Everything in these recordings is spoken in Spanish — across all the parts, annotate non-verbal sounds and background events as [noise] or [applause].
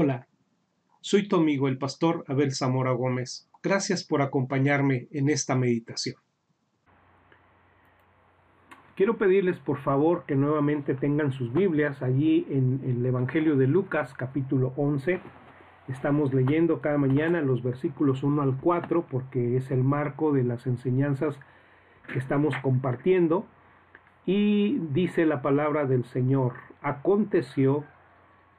Hola, soy tu amigo el pastor Abel Zamora Gómez. Gracias por acompañarme en esta meditación. Quiero pedirles por favor que nuevamente tengan sus Biblias allí en, el Evangelio de Lucas capítulo 11. Estamos leyendo cada mañana los versículos 1 al 4 porque es el marco de las enseñanzas que estamos compartiendo. Y dice la palabra del Señor, aconteció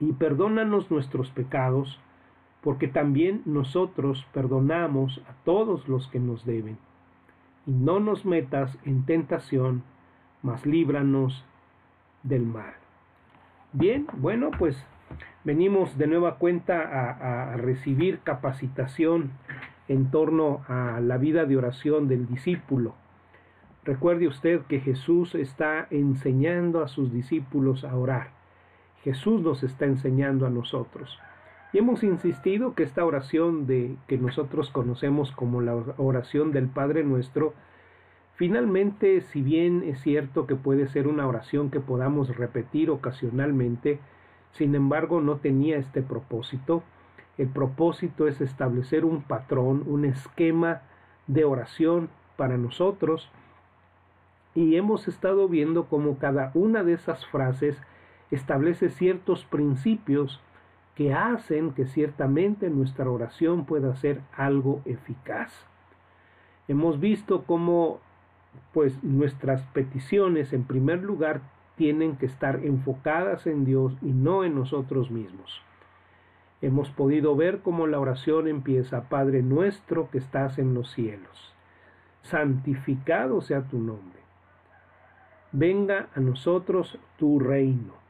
y perdónanos nuestros pecados, porque también nosotros perdonamos a todos los que nos deben. Y no nos metas en tentación, mas líbranos del mal. Bien, bueno, pues venimos de nueva cuenta a, recibir capacitación en torno a la vida de oración del discípulo. Recuerde usted que Jesús está enseñando a sus discípulos a orar. Jesús nos está enseñando a nosotros. Y hemos insistido que esta oración de que nosotros conocemos como la oración del Padre Nuestro, finalmente, si bien es cierto que puede ser una oración que podamos repetir ocasionalmente, sin embargo no tenía este propósito. El propósito es establecer un patrón, un esquema de oración para nosotros. Y hemos estado viendo cómo cada una de esas frases establece ciertos principios que hacen que ciertamente nuestra oración pueda ser algo eficaz. Hemos visto cómo pues nuestras peticiones en primer lugar tienen que estar enfocadas en Dios y no en nosotros mismos. Hemos podido ver cómo la oración empieza, Padre nuestro que estás en los cielos, santificado sea tu nombre. Venga a nosotros tu reino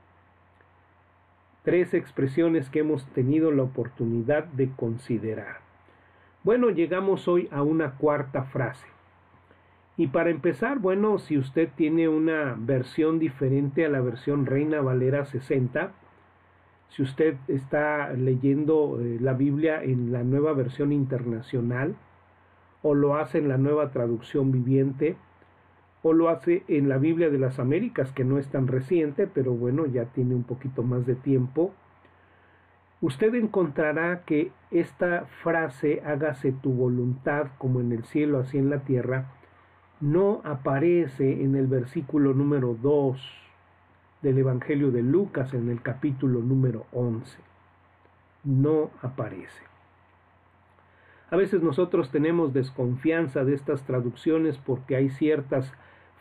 tres expresiones que hemos tenido la oportunidad de considerar. Bueno, llegamos hoy a una cuarta frase. Y para empezar, bueno, si usted tiene una versión diferente a la versión Reina Valera 60, si usted está leyendo eh, la Biblia en la nueva versión internacional o lo hace en la nueva traducción viviente, o lo hace en la Biblia de las Américas, que no es tan reciente, pero bueno, ya tiene un poquito más de tiempo, usted encontrará que esta frase, hágase tu voluntad como en el cielo, así en la tierra, no aparece en el versículo número 2 del Evangelio de Lucas, en el capítulo número 11. No aparece. A veces nosotros tenemos desconfianza de estas traducciones porque hay ciertas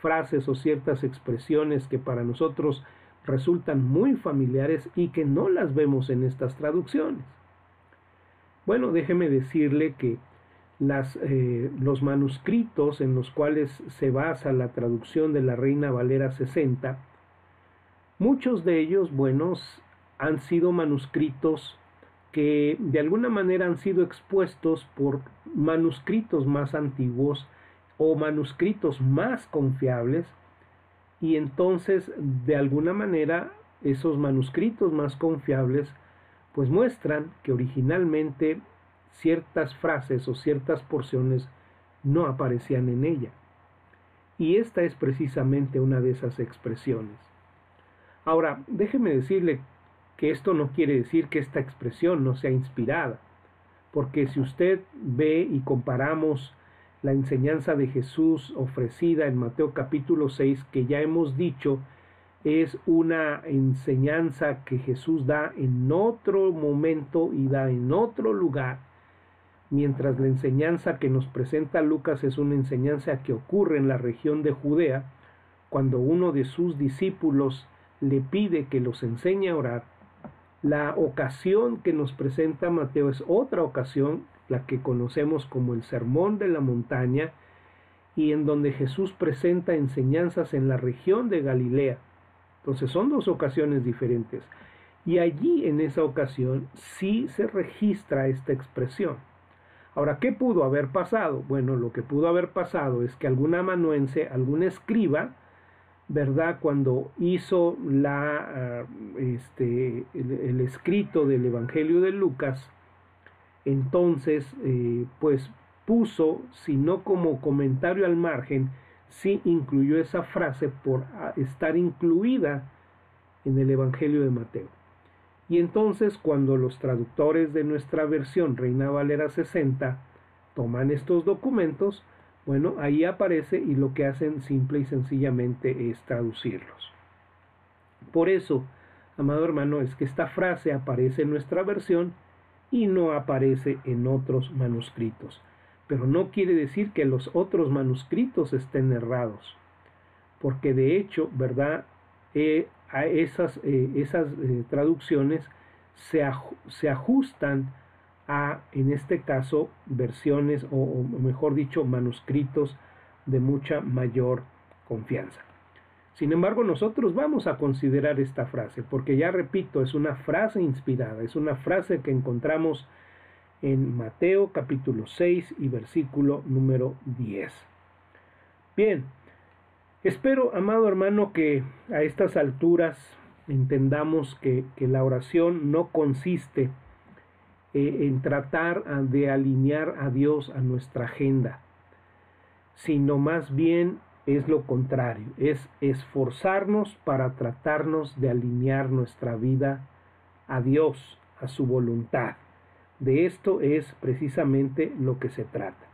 frases o ciertas expresiones que para nosotros resultan muy familiares y que no las vemos en estas traducciones. Bueno, déjeme decirle que eh, los manuscritos en los cuales se basa la traducción de la Reina Valera 60, muchos de ellos, buenos, han sido manuscritos que de alguna manera han sido expuestos por manuscritos más antiguos o manuscritos más confiables y entonces de alguna manera esos manuscritos más confiables pues muestran que originalmente ciertas frases o ciertas porciones no aparecían en ella. Y esta es precisamente una de esas expresiones. Ahora, déjeme decirle que esto no quiere decir que esta expresión no sea inspirada, porque si usted ve y comparamos la enseñanza de Jesús ofrecida en Mateo capítulo 6, que ya hemos dicho, es una enseñanza que Jesús da en otro momento y da en otro lugar, mientras la enseñanza que nos presenta Lucas es una enseñanza que ocurre en la región de Judea, cuando uno de sus discípulos le pide que los enseñe a orar, la ocasión que nos presenta Mateo es otra ocasión la que conocemos como el Sermón de la Montaña, y en donde Jesús presenta enseñanzas en la región de Galilea. Entonces son dos ocasiones diferentes. Y allí en esa ocasión sí se registra esta expresión. Ahora, ¿qué pudo haber pasado? Bueno, lo que pudo haber pasado es que algún amanuense, algún escriba, ¿verdad? Cuando hizo la, ah, este, el, escrito del Evangelio de Lucas, entonces, eh, pues puso, si no como comentario al margen, sí incluyó esa frase por ah, estar incluida en el Evangelio de Mateo. Y entonces cuando los traductores de nuestra versión Reina Valera 60 toman estos documentos, bueno, ahí aparece y lo que hacen simple y sencillamente es traducirlos. Por eso, amado hermano, es que esta frase aparece en nuestra versión y no aparece en otros manuscritos. Pero no quiere decir que los otros manuscritos estén errados, porque de hecho, ¿verdad? Eh, esas, eh, eh, traducciones se, ajustan a, en este caso, versiones o mejor dicho, manuscritos de mucha mayor confianza. Sin embargo, nosotros vamos a considerar esta frase, porque ya repito, es una frase inspirada, es una frase que encontramos en Mateo capítulo 6 y versículo número 10. Bien, Espero, amado hermano, que a estas alturas entendamos que, la oración no consiste eh, en tratar de alinear a Dios a nuestra agenda, sino más bien es lo contrario, es esforzarnos para tratarnos de alinear nuestra vida a Dios, a su voluntad. De esto es precisamente lo que se trata.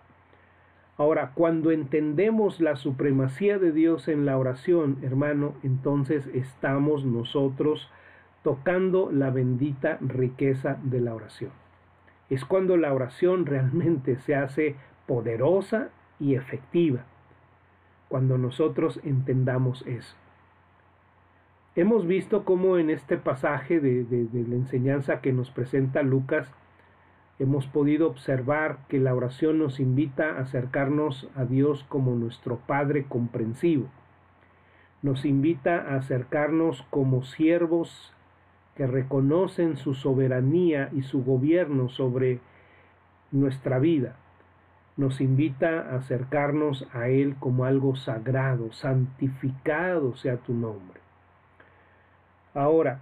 Ahora, cuando entendemos la supremacía de Dios en la oración, hermano, entonces estamos nosotros tocando la bendita riqueza de la oración. Es cuando la oración realmente se hace poderosa y efectiva, cuando nosotros entendamos eso. Hemos visto cómo en este pasaje de, de la enseñanza que nos presenta Lucas, hemos podido observar que la oración nos invita a acercarnos a Dios como nuestro Padre comprensivo. Nos invita a acercarnos como siervos que reconocen su soberanía y su gobierno sobre nuestra vida. Nos invita a acercarnos a Él como algo sagrado, santificado sea tu nombre. Ahora,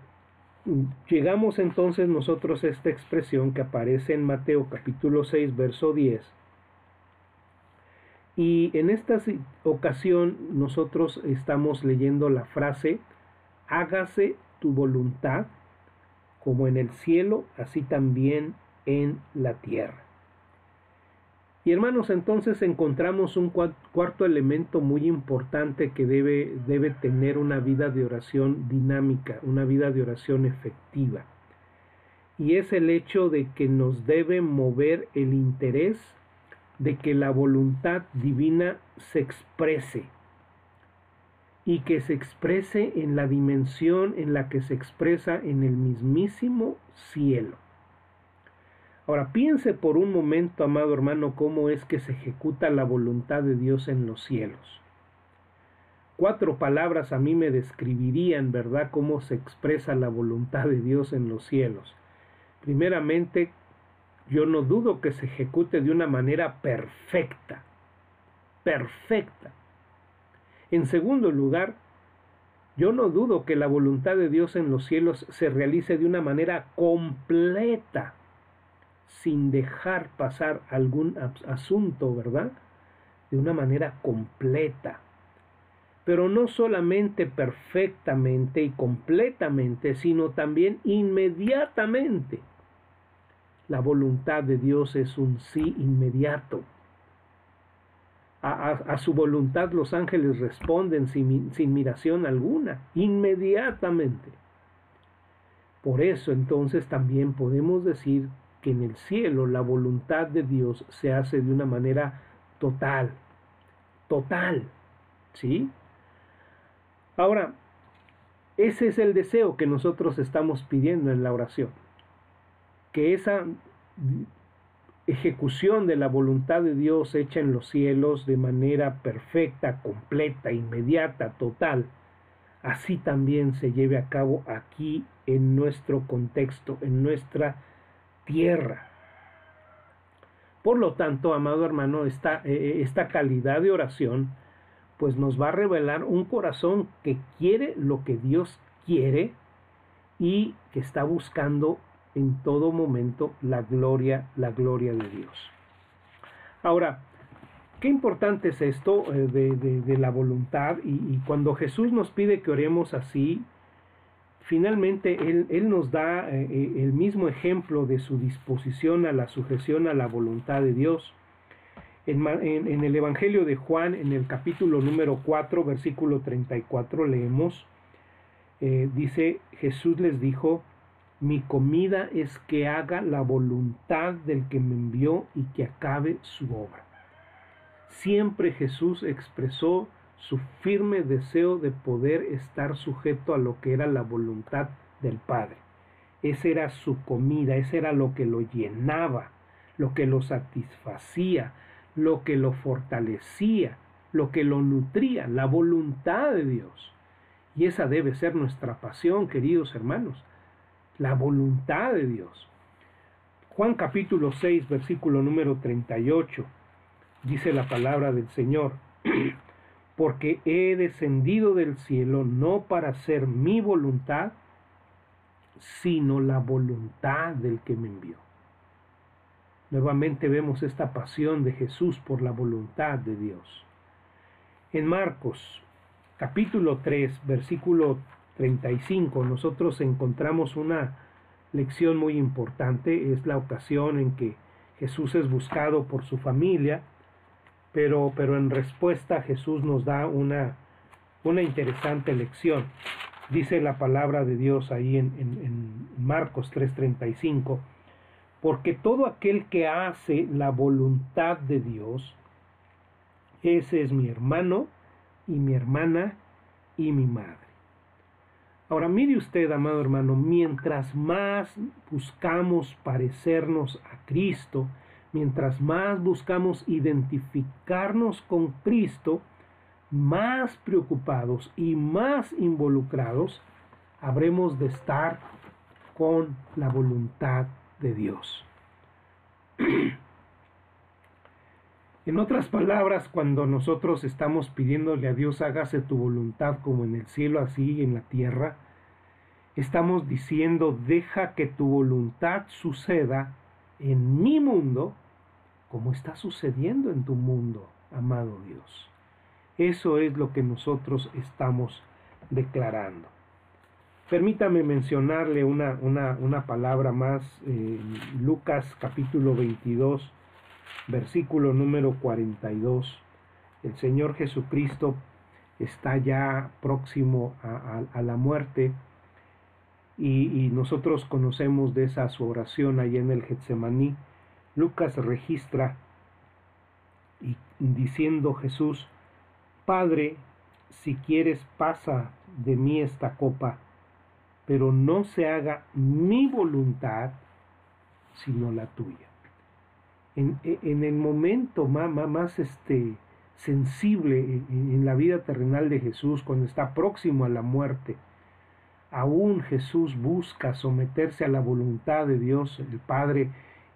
Llegamos entonces nosotros a esta expresión que aparece en Mateo capítulo 6, verso 10. Y en esta ocasión nosotros estamos leyendo la frase, hágase tu voluntad, como en el cielo, así también en la tierra. Y hermanos, entonces encontramos un cuarto elemento muy importante que debe, debe tener una vida de oración dinámica, una vida de oración efectiva. Y es el hecho de que nos debe mover el interés de que la voluntad divina se exprese y que se exprese en la dimensión en la que se expresa en el mismísimo cielo. Ahora piense por un momento, amado hermano, cómo es que se ejecuta la voluntad de Dios en los cielos. Cuatro palabras a mí me describirían, ¿verdad?, cómo se expresa la voluntad de Dios en los cielos. Primeramente, yo no dudo que se ejecute de una manera perfecta, perfecta. En segundo lugar, yo no dudo que la voluntad de Dios en los cielos se realice de una manera completa, sin dejar pasar algún asunto, ¿verdad? De una manera completa. Pero no solamente perfectamente y completamente, sino también inmediatamente. La voluntad de Dios es un sí inmediato. A, su voluntad los ángeles responden sin, sin miración alguna, inmediatamente. Por eso entonces también podemos decir que en el cielo la voluntad de Dios se hace de una manera total, total, ¿sí? Ahora, ese es el deseo que nosotros estamos pidiendo en la oración, que esa ejecución de la voluntad de Dios hecha en los cielos de manera perfecta, completa, inmediata, total, así también se lleve a cabo aquí en nuestro contexto, en nuestra tierra. Por lo tanto, amado hermano, esta, eh, esta calidad de oración pues nos va a revelar un corazón que quiere lo que Dios quiere y que está buscando en todo momento la gloria, la gloria de Dios. Ahora, qué importante es esto eh, de, la voluntad y, cuando Jesús nos pide que oremos así, finalmente Él, nos da eh, eh, el mismo ejemplo de su disposición a la sujeción a la voluntad de Dios. En, el Evangelio de Juan, en el capítulo número 4, versículo 34, leemos, dice, Jesús les dijo, mi comida es que haga la voluntad del que me envió y que acabe su obra. Siempre Jesús expresó su firme deseo de poder estar sujeto a lo que era la voluntad del Padre. Esa era su comida, ese era lo que lo llenaba, lo que lo satisfacía, lo que lo fortalecía, lo que lo nutría, la voluntad de Dios. Y esa debe ser nuestra pasión, queridos hermanos, la voluntad de Dios. Juan capítulo 6, versículo número 38 dice la palabra del Señor, [clears throat] porque he descendido del cielo no para hacer mi voluntad, sino la voluntad del que me envió. Nuevamente vemos esta pasión de Jesús por la voluntad de Dios. En Marcos capítulo 3, versículo 35, nosotros encontramos una lección muy importante. Es la ocasión en que Jesús es buscado por su familia pero, pero en respuesta Jesús nos da una, una interesante lección. Dice la palabra de Dios ahí en, en, Marcos 3:35, porque todo aquel que hace la voluntad de Dios, ese es mi hermano y mi hermana y mi madre. Ahora mire usted, amado hermano, mientras más buscamos parecernos a Cristo, mientras más buscamos identificarnos con Cristo, más preocupados y más involucrados habremos de estar con la voluntad de Dios. [clears throat] En otras palabras, cuando nosotros estamos pidiéndole a Dios hágase tu voluntad como en el cielo, así en la tierra, estamos diciendo deja que tu voluntad suceda en mi mundo como está sucediendo en tu mundo, amado Dios. Eso es lo que nosotros estamos declarando. Permítame mencionarle una, una, palabra más, eh, Lucas capítulo 22, versículo número 42. El Señor Jesucristo está ya próximo a, la muerte y, nosotros conocemos de esa su oración allá en el Getsemaní Lucas registra y diciendo Jesús, Padre, si quieres pasa de mí esta copa, pero no se haga mi voluntad, sino la tuya. En, el momento más, más este, sensible en, en la vida terrenal de Jesús, cuando está próximo a la muerte, aún Jesús busca someterse a la voluntad de Dios, el Padre,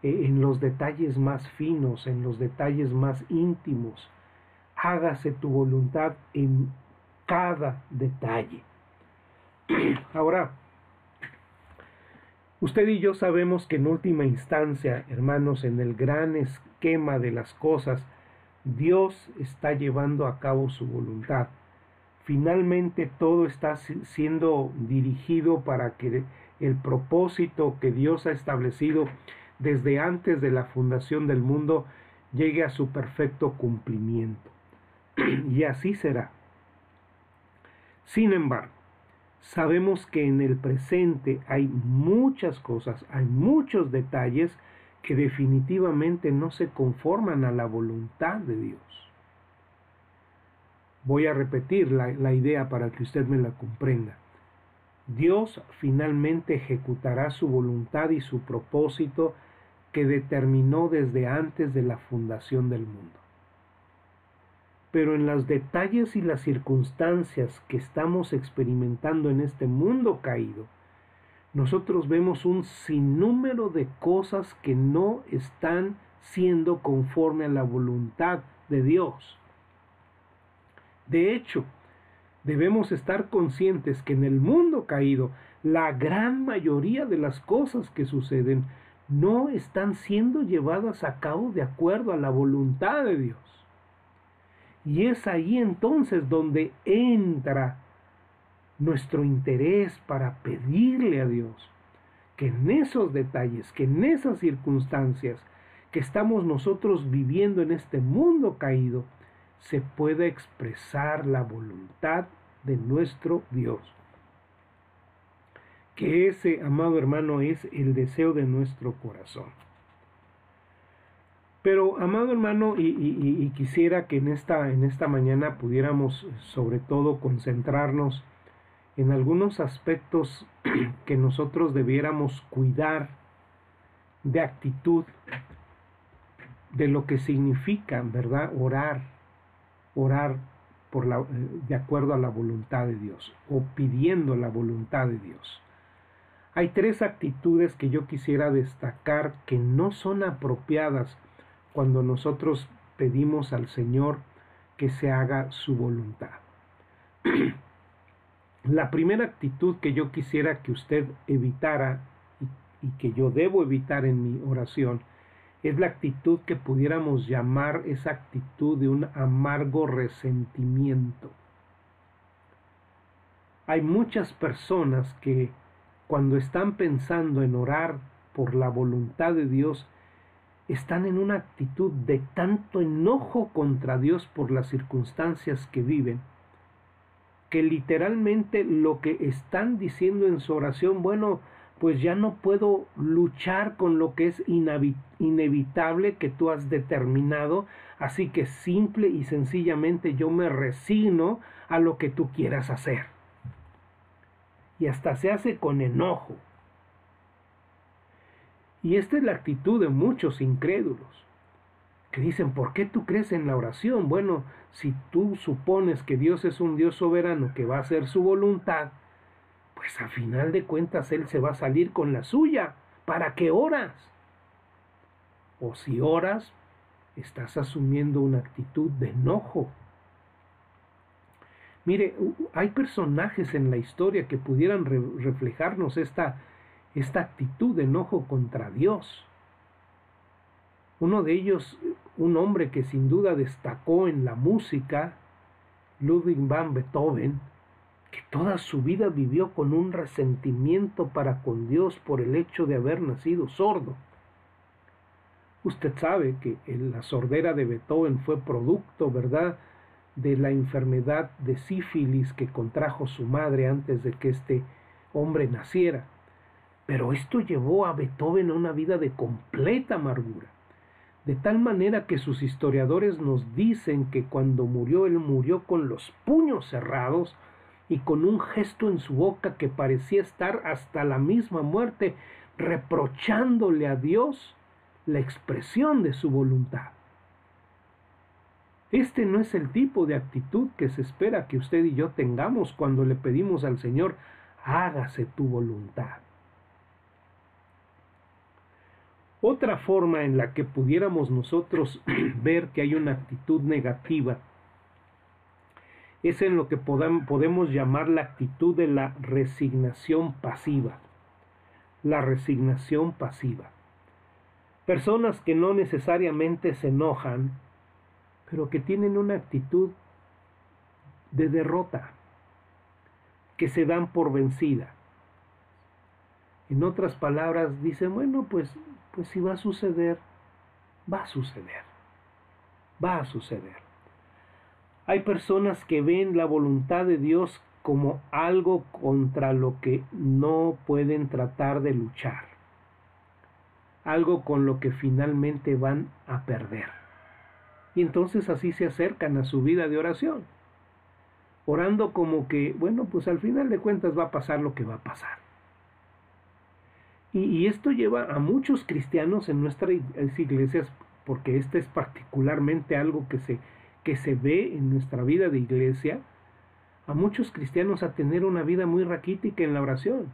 eh, en los detalles más finos, en los detalles más íntimos. Hágase tu voluntad en cada detalle. [clears throat] Ahora, usted y yo sabemos que en última instancia, hermanos, en el gran esquema de las cosas, Dios está llevando a cabo su voluntad. Finalmente todo está siendo dirigido para que el propósito que Dios ha establecido desde antes de la fundación del mundo llegue a su perfecto cumplimiento. [clears throat] y así será. Sin embargo, sabemos que en el presente hay muchas cosas, hay muchos detalles que definitivamente no se conforman a la voluntad de Dios. Voy a repetir la, la idea para que usted me la comprenda. Dios finalmente ejecutará su voluntad y su propósito que determinó desde antes de la fundación del mundo. pero en los detalles y las circunstancias que estamos experimentando en este mundo caído, nosotros vemos un sinnúmero de cosas que no están siendo conforme a la voluntad de Dios. De hecho, debemos estar conscientes que en el mundo caído, la gran mayoría de las cosas que suceden no están siendo llevadas a cabo de acuerdo a la voluntad de Dios. Y es ahí entonces donde entra nuestro interés para pedirle a Dios que en esos detalles, que en esas circunstancias que estamos nosotros viviendo en este mundo caído, se pueda expresar la voluntad de nuestro Dios. Que ese, amado hermano, es el deseo de nuestro corazón. Pero, amado hermano, y, quisiera que en esta, en esta mañana pudiéramos sobre todo concentrarnos en algunos aspectos [clears throat] que nosotros debiéramos cuidar de actitud, de lo que significa, ¿verdad? Orar, orar eh, de acuerdo a la voluntad de Dios o pidiendo la voluntad de Dios. Hay tres actitudes que yo quisiera destacar que no son apropiadas cuando nosotros pedimos al Señor que se haga su voluntad. [clears throat] La primera actitud que yo quisiera que usted evitara y, que yo debo evitar en mi oración es la actitud que pudiéramos llamar esa actitud de un amargo resentimiento. Hay muchas personas que cuando están pensando en orar por la voluntad de Dios, están en una actitud de tanto enojo contra Dios por las circunstancias que viven, que literalmente lo que están diciendo en su oración, bueno, pues ya no puedo luchar con lo que es inevitable que tú has determinado, así que simple y sencillamente yo me resigno a lo que tú quieras hacer. Y hasta se hace con enojo. Y esta es la actitud de muchos incrédulos que dicen, ¿por qué tú crees en la oración? Bueno, si tú supones que Dios es un Dios soberano que va a hacer su voluntad, pues a final de cuentas Él se va a salir con la suya. ¿Para qué oras? O si oras, estás asumiendo una actitud de enojo. Mire, hay personajes en la historia que pudieran reflejarnos esta, esta actitud de enojo contra Dios. Uno de ellos, un hombre que sin duda destacó en la música, Ludwig van Beethoven, que toda su vida vivió con un resentimiento para con Dios por el hecho de haber nacido sordo. Usted sabe que la sordera de Beethoven fue producto, ¿verdad?, de la enfermedad de sífilis que contrajo su madre antes de que este hombre naciera. Pero esto llevó a Beethoven a una vida de completa amargura de tal manera que sus historiadores nos dicen que cuando murió él murió con los puños cerrados y con un gesto en su boca que parecía estar hasta la misma muerte, reprochándole a Dios la expresión de su voluntad. Este no es el tipo de actitud que se espera que usted y yo tengamos cuando le pedimos al Señor, hágase tu voluntad. Otra forma en la que pudiéramos nosotros [clears throat] ver que hay una actitud negativa es en lo que podemos llamar la actitud de la resignación pasiva. La resignación pasiva. Personas que no necesariamente se enojan, pero que tienen una actitud de derrota, que se dan por vencida. En otras palabras, dicen, bueno, pues pues si va a suceder, va a suceder. Va a suceder. Hay personas que ven la voluntad de Dios como algo contra lo que no pueden tratar de luchar. Algo con lo que finalmente van a perder. Y entonces así se acercan a su vida de oración. Orando como que, bueno, pues al final de cuentas va a pasar lo que va a pasar. Y, esto lleva a muchos cristianos en nuestras iglesias, porque este es particularmente algo que se, que se ve en nuestra vida de iglesia a muchos cristianos a tener una vida muy raquítica en la oración.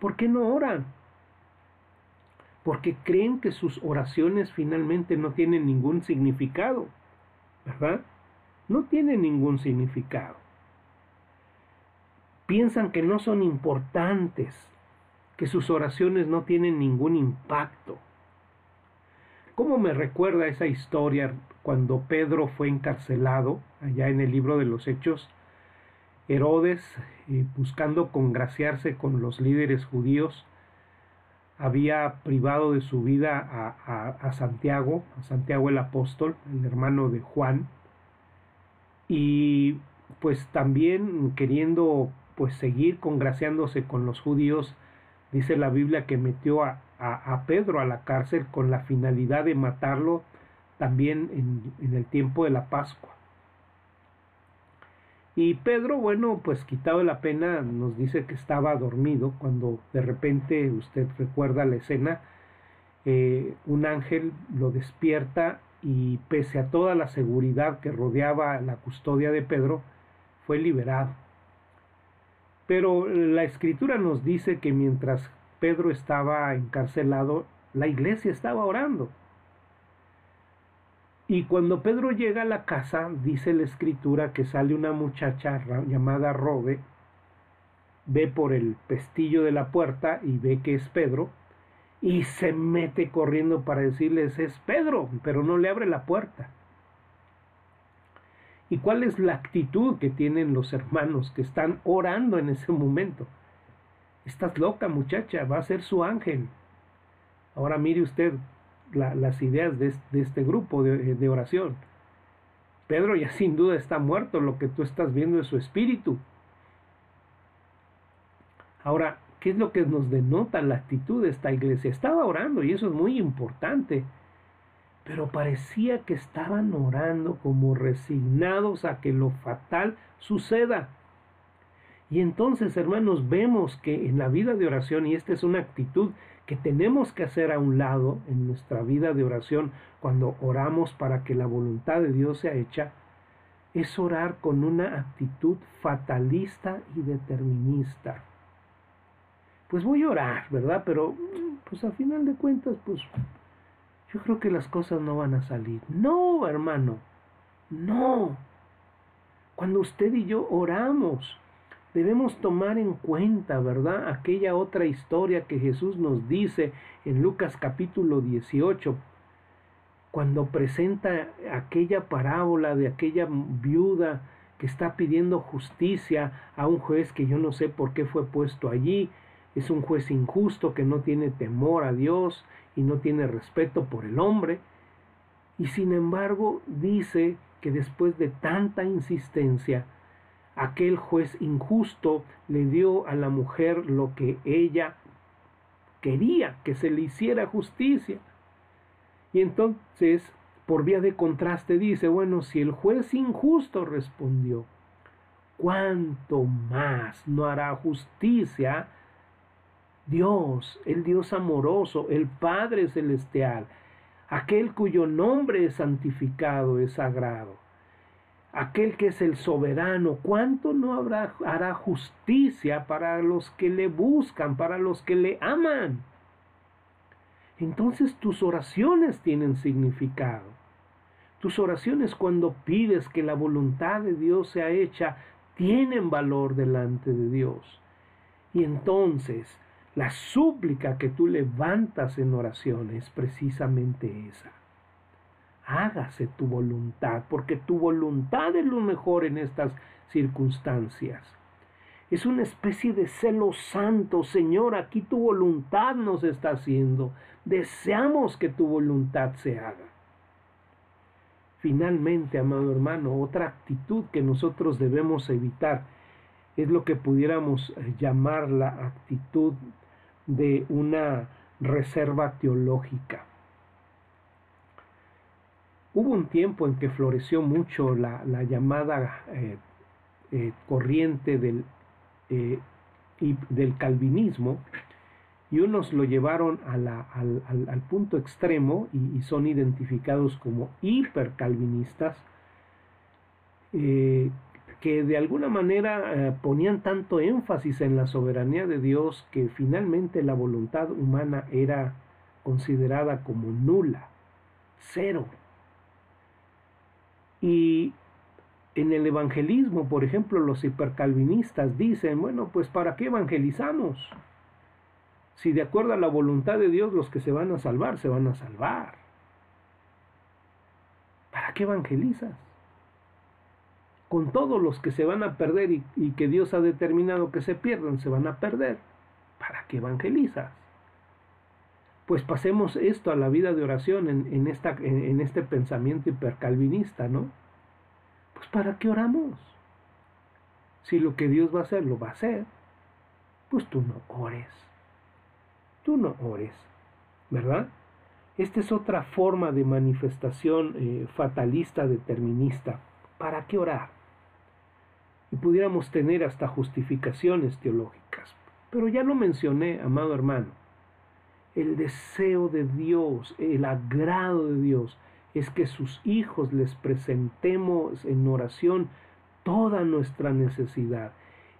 ¿Por qué no oran? Porque creen que sus oraciones finalmente no tienen ningún significado, ¿verdad? No tienen ningún significado. Piensan que no son importantes, que sus oraciones no tienen ningún impacto. ¿Cómo me recuerda esa historia cuando Pedro fue encarcelado, allá en el libro de los Hechos? Herodes, eh, buscando congraciarse con los líderes judíos, había privado de su vida a, Santiago, a Santiago el apóstol, el hermano de Juan, y pues también queriendo pues seguir congraciándose con los judíos, dice la Biblia que metió a, Pedro a la cárcel con la finalidad de matarlo también en, el tiempo de la Pascua. Y Pedro, bueno, pues quitado de la pena, nos dice que estaba dormido cuando de repente, usted recuerda la escena, eh, un ángel lo despierta y pese a toda la seguridad que rodeaba la custodia de Pedro, fue liberado. Pero la escritura nos dice que mientras Pedro estaba encarcelado, la iglesia estaba orando. Y cuando Pedro llega a la casa, dice la escritura que sale una muchacha llamada Rode, ve por el pestillo de la puerta y ve que es Pedro, y se mete corriendo para decirles es Pedro, pero no le abre la puerta. ¿Y cuál es la actitud que tienen los hermanos que están orando en ese momento? Estás loca muchacha, va a ser su ángel. Ahora mire usted las ideas de, este grupo de, de oración. Pedro ya sin duda está muerto, lo que tú estás viendo es su espíritu. Ahora, ¿qué es lo que nos denota la actitud de esta iglesia? Estaba orando y eso es muy importante, pero parecía que estaban orando como resignados a que lo fatal suceda. Y entonces, hermanos, vemos que en la vida de oración, y esta es una actitud que tenemos que hacer a un lado en nuestra vida de oración cuando oramos para que la voluntad de Dios sea hecha, es orar con una actitud fatalista y determinista. Pues voy a orar, ¿verdad? Pero, pues a final de cuentas, pues yo creo que las cosas no van a salir. No, hermano, no. Cuando usted y yo oramos, debemos tomar en cuenta, ¿verdad? Aquella otra historia que Jesús nos dice en Lucas capítulo 18, cuando presenta aquella parábola de aquella viuda que está pidiendo justicia a un juez que yo no sé por qué fue puesto allí, es un juez injusto que no tiene temor a Dios y no tiene respeto por el hombre, y sin embargo dice que después de tanta insistencia, aquel juez injusto le dio a la mujer lo que ella quería, que se le hiciera justicia. Y entonces, por vía de contraste, dice, bueno, si el juez injusto respondió, ¿cuánto más no hará justicia Dios, el Dios amoroso, el Padre celestial, aquel cuyo nombre es santificado, es sagrado? Aquel que es el soberano, ¿cuánto no habrá, hará justicia para los que le buscan, para los que le aman? Entonces tus oraciones tienen significado. Tus oraciones cuando pides que la voluntad de Dios sea hecha, tienen valor delante de Dios. Y entonces la súplica que tú levantas en oración es precisamente esa hágase tu voluntad, porque tu voluntad es lo mejor en estas circunstancias. Es una especie de celo santo, Señor, aquí tu voluntad nos está haciendo. Deseamos que tu voluntad se haga. Finalmente, amado hermano, otra actitud que nosotros debemos evitar es lo que pudiéramos eh, llamar la actitud de una reserva teológica. Hubo un tiempo en que floreció mucho la, llamada eh, eh, corriente del, eh, del calvinismo y unos lo llevaron al, punto extremo y, son identificados como hipercalvinistas, que de alguna manera ponían tanto énfasis en la soberanía de Dios que finalmente la voluntad humana era considerada como nula, cero. Y en el evangelismo, por ejemplo, los hipercalvinistas dicen, bueno, pues ¿para qué evangelizamos? Si de acuerdo a la voluntad de Dios los que se van a salvar, se van a salvar. ¿Para qué evangelizas? Con todos los que se van a perder y, que Dios ha determinado que se pierdan, se van a perder. ¿Para qué evangelizas? Pues pasemos esto a la vida de oración en, esta, en este pensamiento hipercalvinista, ¿no? Pues ¿para qué oramos? Si lo que Dios va a hacer lo va a hacer, pues tú no ores tú no ores, ¿verdad? Esta es otra forma de manifestación eh, fatalista, determinista. ¿Para qué orar? Y pudiéramos tener hasta justificaciones teológicas. Pero ya lo mencioné, amado hermano. El deseo de Dios, el agrado de Dios, es que sus hijos les presentemos en oración toda nuestra necesidad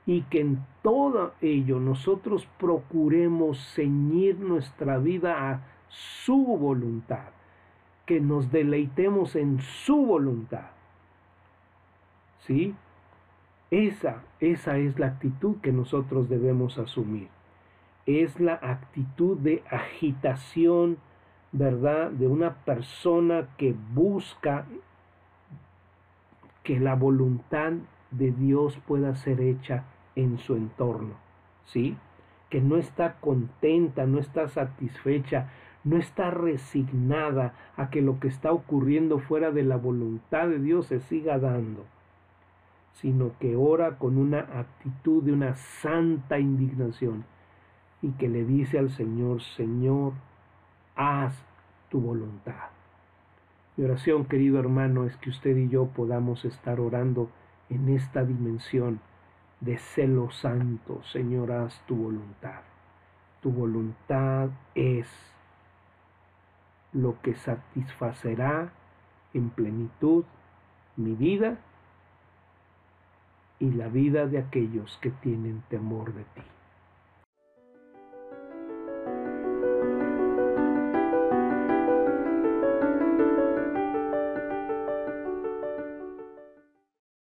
y que en todo ello nosotros procuremos ceñir nuestra vida a su voluntad, que nos deleitemos en su voluntad. ¿Sí? Esa, esa es la actitud que nosotros debemos asumir. Es la actitud de agitación, ¿verdad? De una persona que busca que la voluntad de Dios pueda ser hecha en su entorno, ¿sí? Que no está contenta, no está satisfecha, no está resignada a que lo que está ocurriendo fuera de la voluntad de Dios se siga dando, sino que ora con una actitud de una santa indignación y que le dice al Señor, Señor, haz tu voluntad. Mi oración, querido hermano, es que usted y yo podamos estar orando en esta dimensión de celo santo, Señor, haz tu voluntad. Tu voluntad es lo que satisfacerá en plenitud mi vida y la vida de aquellos que tienen temor de ti.